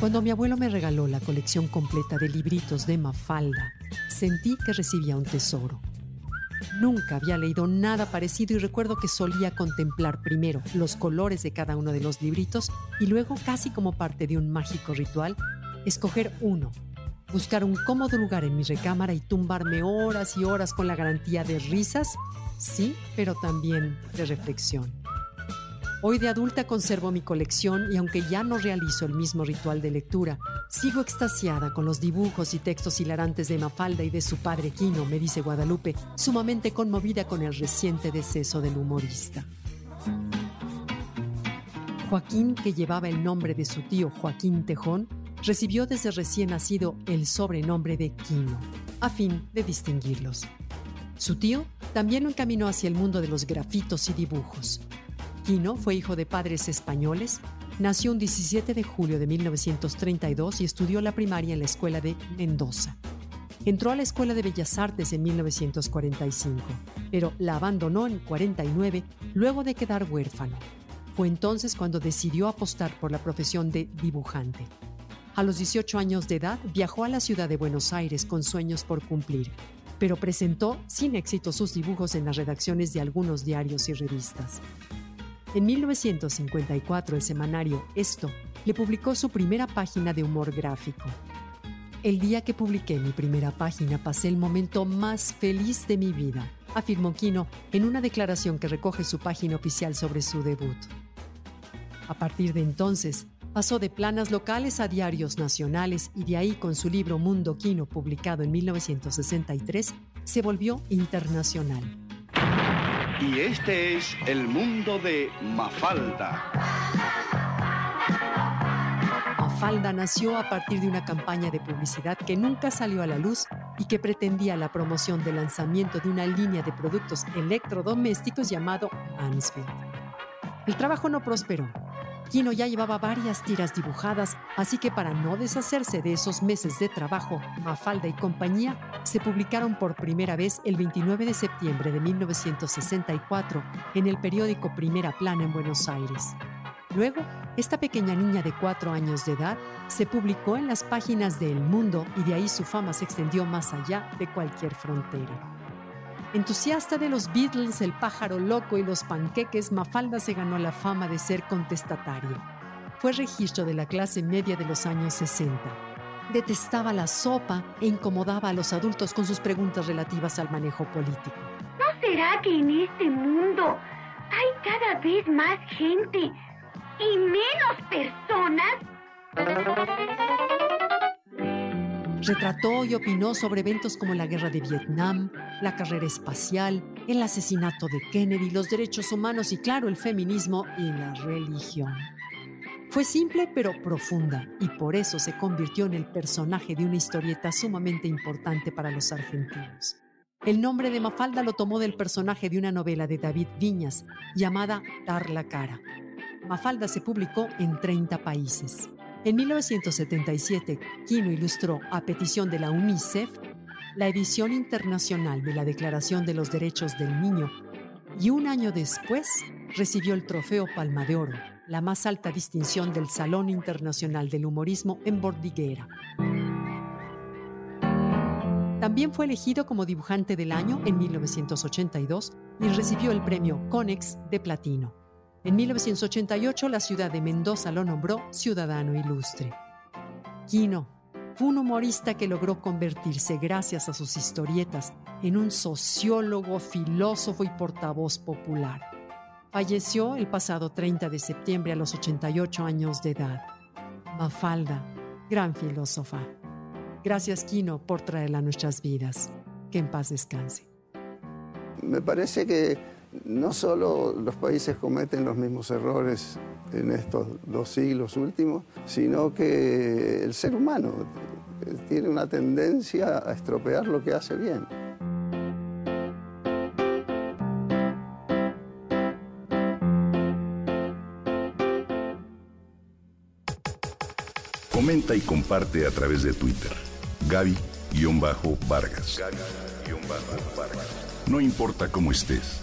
Cuando mi abuelo me regaló la colección completa de libritos de Mafalda, sentí que recibía un tesoro. Nunca había leído nada parecido y recuerdo que solía contemplar primero los colores de cada uno de los libritos y luego, casi como parte de un mágico ritual, escoger uno, buscar un cómodo lugar en mi recámara y tumbarme horas y horas con la garantía de risas, sí, pero también de reflexión. Hoy de adulta conservo mi colección y aunque ya no realizo el mismo ritual de lectura, sigo extasiada con los dibujos y textos hilarantes de Mafalda y de su padre Quino, me dice Guadalupe, sumamente conmovida con el reciente deceso del humorista. Joaquín, que llevaba el nombre de su tío Joaquín Tejón, recibió desde recién nacido el sobrenombre de Quino, a fin de distinguirlos. Su tío también lo encaminó hacia el mundo de los grafitos y dibujos. Quino fue hijo de padres españoles, nació un 17 de julio de 1932 y estudió la primaria en la escuela de Mendoza. Entró a la Escuela de Bellas Artes en 1945, pero la abandonó en 49 luego de quedar huérfano. Fue entonces cuando decidió apostar por la profesión de dibujante. A los 18 años de edad viajó a la ciudad de Buenos Aires con sueños por cumplir, pero presentó sin éxito sus dibujos en las redacciones de algunos diarios y revistas. En 1954 el semanario Esto le publicó su primera página de humor gráfico. El día que publiqué mi primera página pasé el momento más feliz de mi vida, afirmó Quino en una declaración que recoge su página oficial sobre su debut. A partir de entonces, pasó de planas locales a diarios nacionales y de ahí con su libro Mundo Quino, publicado en 1963, se volvió internacional. Y este es el mundo de Mafalda. Mafalda nació a partir de una campaña de publicidad que nunca salió a la luz y que pretendía la promoción del lanzamiento de una línea de productos electrodomésticos llamado Mansfield. El trabajo no prosperó Quino ya llevaba varias tiras dibujadas, así que para no deshacerse de esos meses de trabajo, Mafalda y compañía se publicaron por primera vez el 29 de septiembre de 1964 en el periódico Primera Plana en Buenos Aires. Luego, esta pequeña niña de cuatro años de edad se publicó en las páginas de El Mundo y de ahí su fama se extendió más allá de cualquier frontera. Entusiasta de los Beatles, el pájaro loco y los panqueques, Mafalda se ganó la fama de ser contestatario. Fue registro de la clase media de los años 60. Detestaba la sopa e incomodaba a los adultos con sus preguntas relativas al manejo político. ¿No será que en este mundo hay cada vez más gente y menos personas? Retrató y opinó sobre eventos como la guerra de Vietnam, la carrera espacial, el asesinato de Kennedy, los derechos humanos y claro, el feminismo y la religión. Fue simple pero profunda y por eso se convirtió en el personaje de una historieta sumamente importante para los argentinos. El nombre de Mafalda lo tomó del personaje de una novela de David Viñas llamada Dar la cara. Mafalda se publicó en 30 países. En 1977, Quino ilustró, a petición de la UNICEF, la edición internacional de la Declaración de los Derechos del Niño y un año después recibió el Trofeo Palma de Oro, la más alta distinción del Salón Internacional del Humorismo en Bordiguera. También fue elegido como dibujante del año en 1982 y recibió el premio Conex de Platino. En 1988 la ciudad de Mendoza lo nombró ciudadano ilustre. Quino fue un humorista que logró convertirse, gracias a sus historietas, en un sociólogo, filósofo y portavoz popular. Falleció el pasado 30 de septiembre a los 88 años de edad. Mafalda, gran filósofa. Gracias, Quino, por traerla a nuestras vidas. Que en paz descanse. Me parece que no solo los países cometen los mismos errores en estos dos siglos últimos, sino que el ser humano tiene una tendencia a estropear lo que hace bien. Comenta y comparte a través de Twitter. Gaby-Vargas. No importa cómo estés,